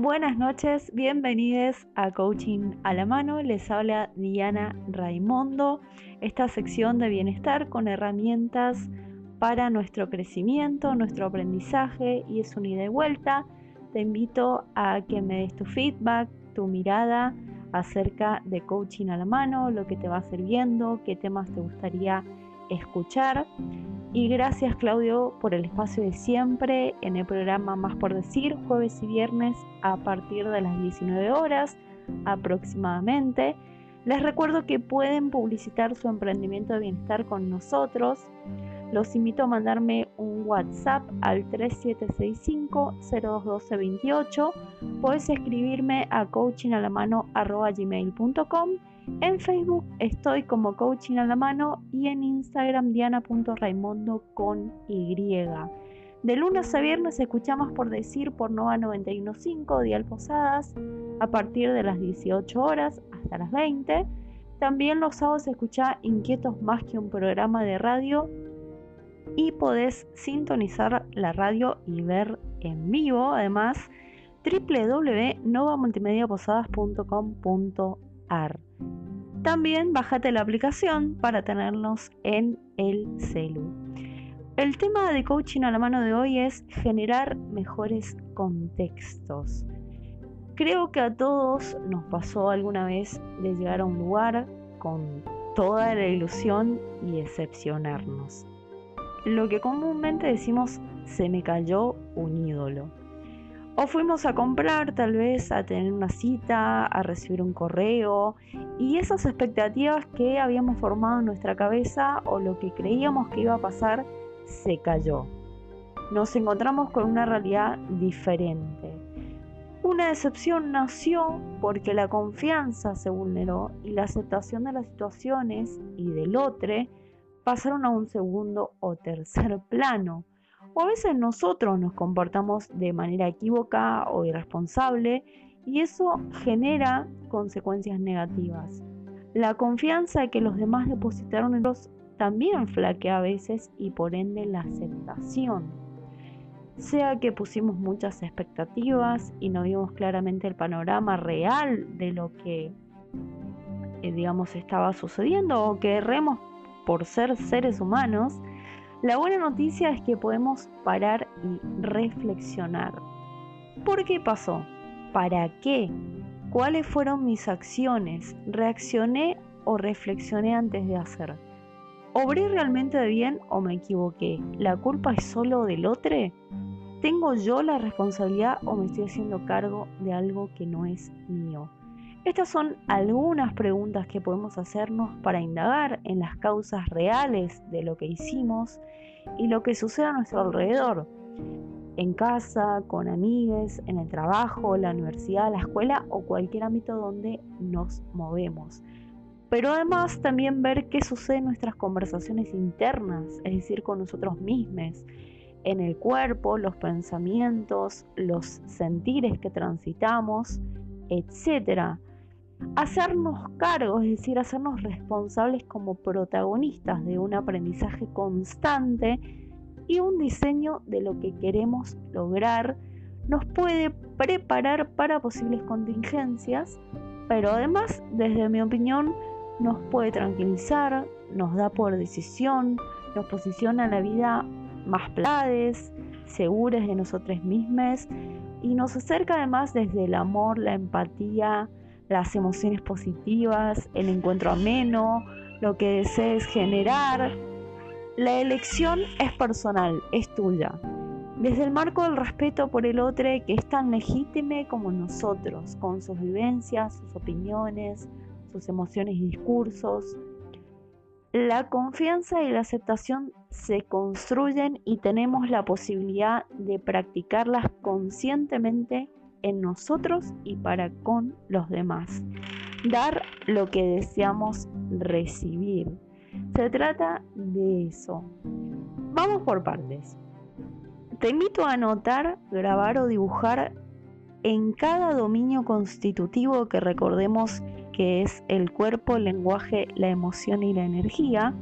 Buenas noches, bienvenidos a Coaching a la Mano. Les habla Diana Raimondo, esta sección de bienestar con herramientas para nuestro crecimiento, nuestro aprendizaje y es un ida y vuelta. Te invito a que me des tu feedback, tu mirada acerca de coaching a la mano, lo que te va sirviendo, qué temas te gustaría escuchar. Y gracias Claudio por el espacio de siempre en el programa Más por Decir, jueves y viernes a partir de las 19 horas aproximadamente. Les recuerdo que pueden publicitar su emprendimiento de bienestar con nosotros. Los invito a mandarme un WhatsApp al 3765-021228. Puedes escribirme a coachingalamano.gmail.com en Facebook estoy como Coaching a la Mano y en Instagram diana.raimondo con Y. De lunes a viernes escuchamos por decir por Nova 915 Dial Posadas a partir de las 18 horas hasta las 20. También los sábados escucha Inquietos más que un programa de radio y podés sintonizar la radio y ver en vivo además www.novamultimediaposadas.com.ar también bájate la aplicación para tenernos en el celu. El tema de coaching a la mano de hoy es generar mejores contextos. Creo que a todos nos pasó alguna vez de llegar a un lugar con toda la ilusión y decepcionarnos. Lo que comúnmente decimos se me cayó un ídolo. O fuimos a comprar, tal vez a tener una cita, a recibir un correo y esas expectativas que habíamos formado en nuestra cabeza o lo que creíamos que iba a pasar se cayó. Nos encontramos con una realidad diferente. Una decepción nació porque la confianza se vulneró y la aceptación de las situaciones y del otro pasaron a un segundo o tercer plano o a veces nosotros nos comportamos de manera equívoca o irresponsable y eso genera consecuencias negativas. La confianza que los demás depositaron en nosotros también flaquea a veces y por ende la aceptación. Sea que pusimos muchas expectativas y no vimos claramente el panorama real de lo que, eh, digamos, estaba sucediendo o que erremos por ser seres humanos, la buena noticia es que podemos parar y reflexionar. ¿Por qué pasó? ¿Para qué? ¿Cuáles fueron mis acciones? ¿Reaccioné o reflexioné antes de hacer? ¿Obré realmente bien o me equivoqué? ¿La culpa es solo del otro? ¿Tengo yo la responsabilidad o me estoy haciendo cargo de algo que no es mío? Estas son algunas preguntas que podemos hacernos para indagar en las causas reales de lo que hicimos y lo que sucede a nuestro alrededor, en casa, con amigues, en el trabajo, la universidad, la escuela o cualquier ámbito donde nos movemos. Pero además también ver qué sucede en nuestras conversaciones internas, es decir, con nosotros mismos, en el cuerpo, los pensamientos, los sentires que transitamos, etcétera hacernos cargos, es decir, hacernos responsables como protagonistas de un aprendizaje constante y un diseño de lo que queremos lograr nos puede preparar para posibles contingencias, pero además, desde mi opinión, nos puede tranquilizar, nos da por decisión, nos posiciona en la vida más plades, seguras de nosotros mismos y nos acerca además desde el amor, la empatía, las emociones positivas, el encuentro ameno, lo que desees generar. La elección es personal, es tuya. Desde el marco del respeto por el otro que es tan legítimo como nosotros, con sus vivencias, sus opiniones, sus emociones y discursos. La confianza y la aceptación se construyen y tenemos la posibilidad de practicarlas conscientemente en nosotros y para con los demás. Dar lo que deseamos recibir. Se trata de eso. Vamos por partes. Te invito a anotar, grabar o dibujar en cada dominio constitutivo que recordemos que es el cuerpo, el lenguaje, la emoción y la energía,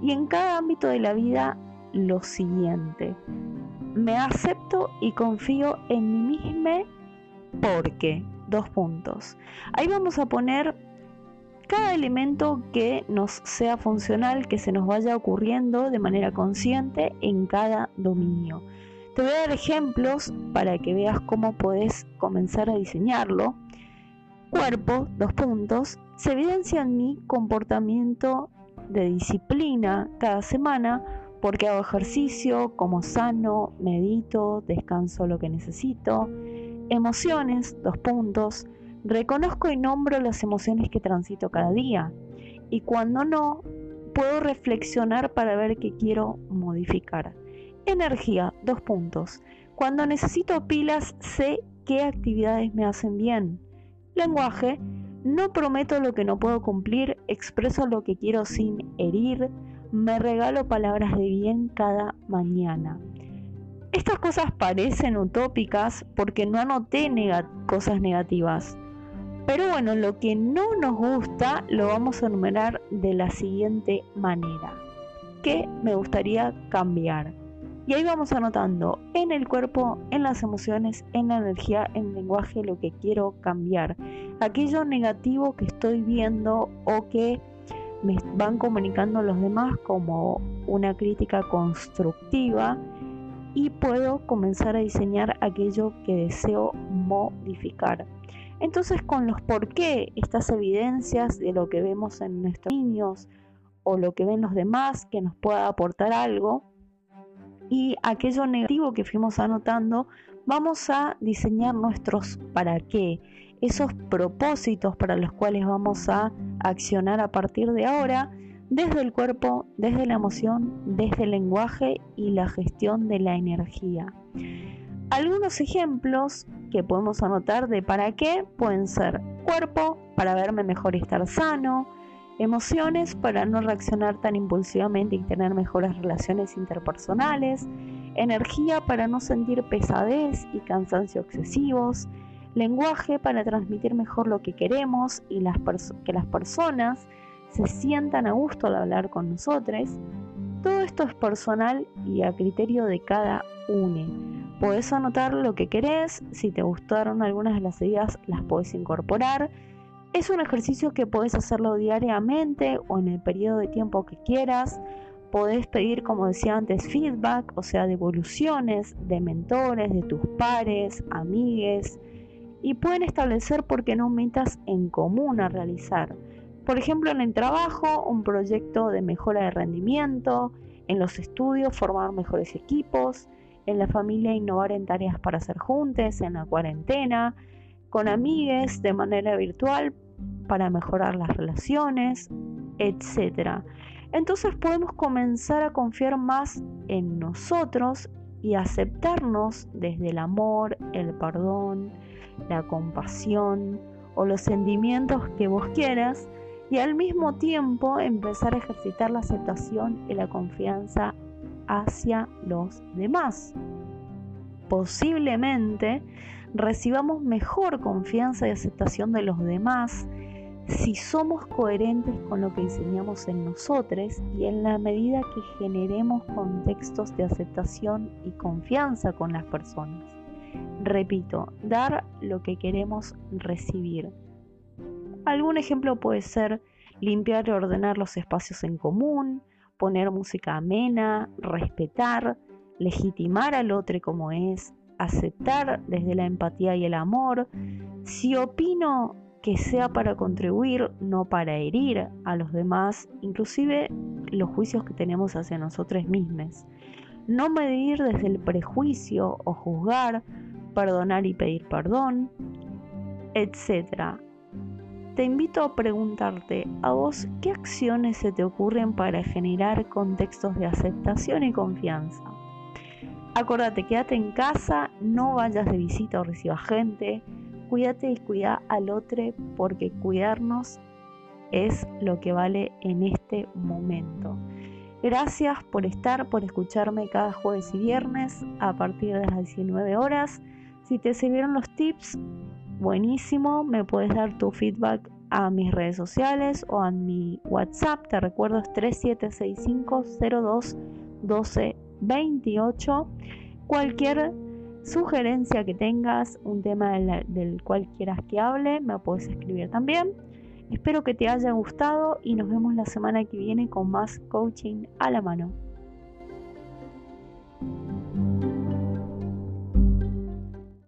y en cada ámbito de la vida lo siguiente. Me acepto y confío en mí misma porque, dos puntos. Ahí vamos a poner cada elemento que nos sea funcional, que se nos vaya ocurriendo de manera consciente en cada dominio. Te voy a dar ejemplos para que veas cómo puedes comenzar a diseñarlo. Cuerpo, dos puntos, se evidencia en mi comportamiento de disciplina cada semana porque hago ejercicio, como sano, medito, descanso lo que necesito. Emociones, dos puntos, reconozco y nombro las emociones que transito cada día y cuando no, puedo reflexionar para ver qué quiero modificar. Energía, dos puntos. Cuando necesito pilas, sé qué actividades me hacen bien. Lenguaje, no prometo lo que no puedo cumplir, expreso lo que quiero sin herir, me regalo palabras de bien cada mañana. Estas cosas parecen utópicas porque no anoté cosas negativas. Pero bueno, lo que no nos gusta lo vamos a enumerar de la siguiente manera. ¿Qué me gustaría cambiar? Y ahí vamos anotando en el cuerpo, en las emociones, en la energía, en el lenguaje lo que quiero cambiar. Aquello negativo que estoy viendo o que me van comunicando los demás como una crítica constructiva y puedo comenzar a diseñar aquello que deseo modificar. Entonces con los por qué, estas evidencias de lo que vemos en nuestros niños o lo que ven los demás que nos pueda aportar algo y aquello negativo que fuimos anotando, vamos a diseñar nuestros para qué esos propósitos para los cuales vamos a accionar a partir de ahora, desde el cuerpo, desde la emoción, desde el lenguaje y la gestión de la energía. Algunos ejemplos que podemos anotar de para qué pueden ser cuerpo, para verme mejor y estar sano, emociones, para no reaccionar tan impulsivamente y tener mejores relaciones interpersonales, energía, para no sentir pesadez y cansancio excesivos, lenguaje para transmitir mejor lo que queremos y que las personas se sientan a gusto al hablar con nosotros. Todo esto es personal y a criterio de cada uno. Puedes anotar lo que querés, si te gustaron algunas de las ideas las puedes incorporar. Es un ejercicio que puedes hacerlo diariamente o en el periodo de tiempo que quieras. Podés pedir, como decía antes, feedback, o sea, devoluciones de mentores, de tus pares, amigues, y pueden establecer por qué no metas en común a realizar. Por ejemplo, en el trabajo, un proyecto de mejora de rendimiento, en los estudios, formar mejores equipos, en la familia, innovar en tareas para hacer juntos, en la cuarentena, con amigues de manera virtual para mejorar las relaciones, etc. Entonces podemos comenzar a confiar más en nosotros y aceptarnos desde el amor, el perdón, la compasión o los sentimientos que vos quieras y al mismo tiempo empezar a ejercitar la aceptación y la confianza hacia los demás. Posiblemente recibamos mejor confianza y aceptación de los demás si somos coherentes con lo que enseñamos en nosotros y en la medida que generemos contextos de aceptación y confianza con las personas. Repito, dar lo que queremos recibir. Algún ejemplo puede ser limpiar y ordenar los espacios en común, poner música amena, respetar, legitimar al otro como es, aceptar desde la empatía y el amor. Si opino que sea para contribuir, no para herir a los demás, inclusive los juicios que tenemos hacia nosotros mismos. No medir desde el prejuicio o juzgar, perdonar y pedir perdón, etc. Te invito a preguntarte a vos qué acciones se te ocurren para generar contextos de aceptación y confianza. Acordate, quédate en casa, no vayas de visita o recibas gente, cuídate y cuida al otro porque cuidarnos es lo que vale en este momento. Gracias por estar, por escucharme cada jueves y viernes a partir de las 19 horas. Si te sirvieron los tips, buenísimo, me puedes dar tu feedback a mis redes sociales o a mi WhatsApp, te recuerdo es 3765 02 12 28. Cualquier sugerencia que tengas, un tema del, cual quieras que hable, me puedes escribir también. Espero que te haya gustado y nos vemos la semana que viene con más coaching a la mano.